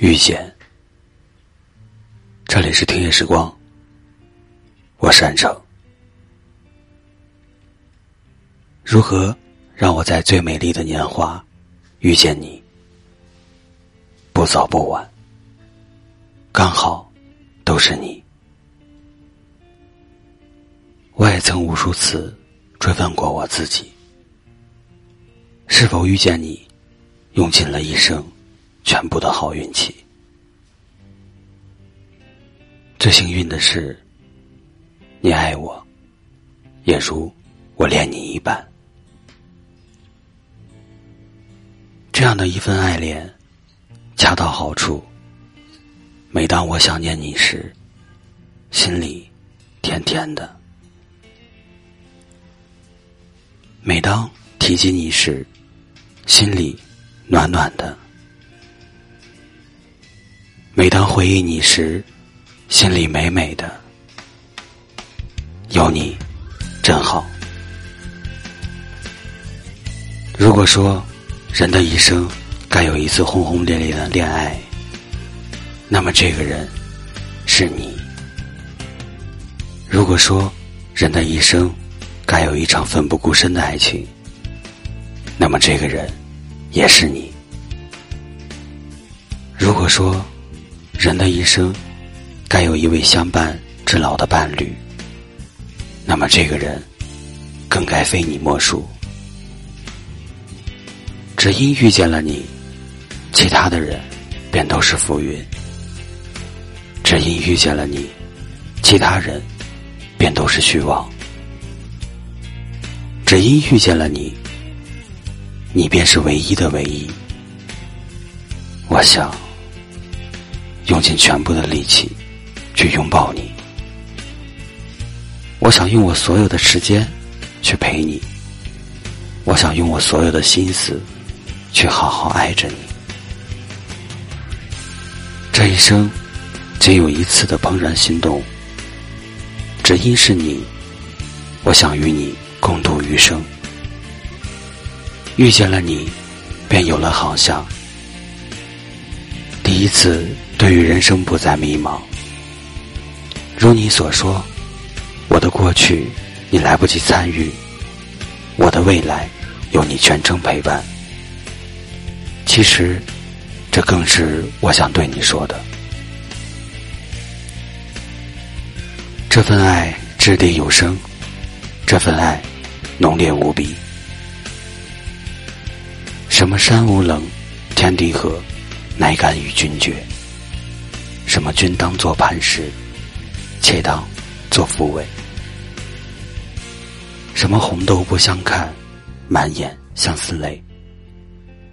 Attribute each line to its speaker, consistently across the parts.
Speaker 1: 遇见，这里是听夜时光，我是安城。如何让我在最美丽的年华遇见你？不早不晚，刚好都是你。我也曾无数次追问过我自己：是否遇见你，用尽了一生？全部的好运气。最幸运的是，你爱我，也如我恋你一般。这样的一份爱恋，恰到好处。每当我想念你时，心里甜甜的；每当提及你时，心里暖暖的。每当回忆你时，心里美美的。有你，真好。如果说人的一生该有一次轰轰烈烈的恋爱，那么这个人是你；如果说人的一生该有一场奋不顾身的爱情，那么这个人也是你；如果说，人的一生，该有一位相伴至老的伴侣。那么这个人，更该非你莫属。只因遇见了你，其他的人便都是浮云；只因遇见了你，其他人便都是虚妄；只因遇见了你，你便是唯一的唯一。我想。用尽全部的力气去拥抱你，我想用我所有的时间去陪你，我想用我所有的心思去好好爱着你。这一生仅有一次的怦然心动，只因是你，我想与你共度余生。遇见了你，便有了航向。第一次。对于人生不再迷茫，如你所说，我的过去你来不及参与，我的未来有你全程陪伴。其实，这更是我想对你说的。这份爱掷地有声，这份爱浓烈无比。什么山无棱，天地合，乃敢与君绝。么君当作磐石，妾当作扶苇。什么红豆不相看，满眼相思泪。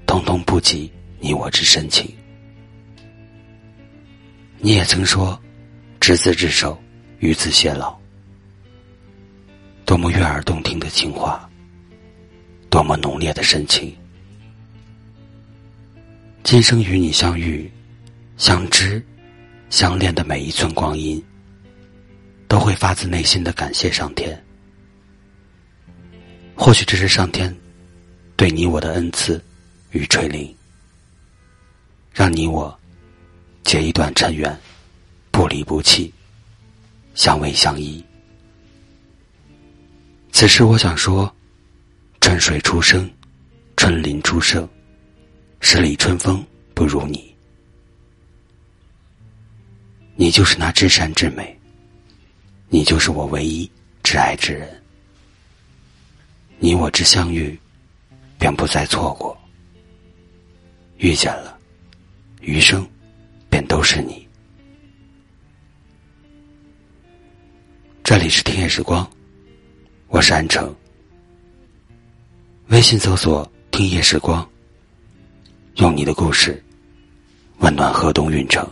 Speaker 1: 通通不及你我之深情。你也曾说，执子之手，与子偕老。多么悦耳动听的情话，多么浓烈的深情。今生与你相遇，相知。相恋的每一寸光阴，都会发自内心的感谢上天。或许这是上天对你我的恩赐与垂怜，让你我结一段尘缘，不离不弃，相偎相依。此时我想说：春水初生，春林初盛，十里春风不如你。你就是那至善至美，你就是我唯一挚爱之人。你我之相遇，便不再错过。遇见了，余生便都是你。这里是听夜时光，我是安城。微信搜索“听夜时光”，用你的故事温暖河东运城。